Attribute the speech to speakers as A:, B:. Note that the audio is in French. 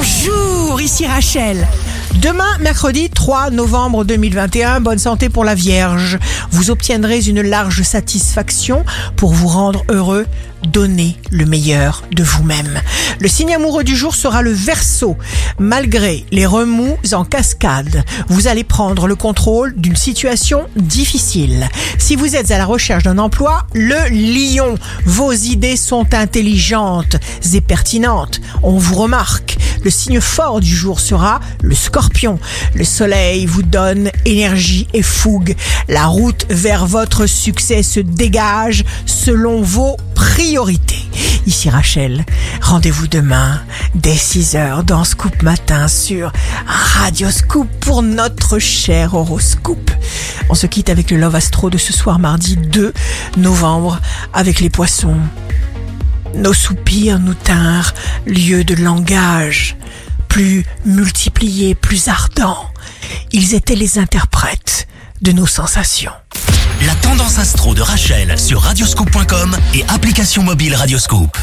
A: Bonjour, ici Rachel. Demain, mercredi 3 novembre 2021, bonne santé pour la Vierge. Vous obtiendrez une large satisfaction pour vous rendre heureux. Donnez le meilleur de vous-même. Le signe amoureux du jour sera le Verseau. Malgré les remous en cascade, vous allez prendre le contrôle d'une situation difficile. Si vous êtes à la recherche d'un emploi, le Lion. Vos idées sont intelligentes et pertinentes. On vous remarque. Le signe fort du jour sera le scorpion. Le soleil vous donne énergie et fougue. La route vers votre succès se dégage selon vos priorités. Ici Rachel, rendez-vous demain dès 6h dans Scoop Matin sur Radio Scoop pour notre cher horoscope. On se quitte avec le Love Astro de ce soir mardi 2 novembre avec les poissons. Nos soupirs nous tinrent lieu de langage, plus multipliés, plus ardents. Ils étaient les interprètes de nos sensations.
B: La tendance astro de Rachel sur radioscope.com et application mobile Radioscope.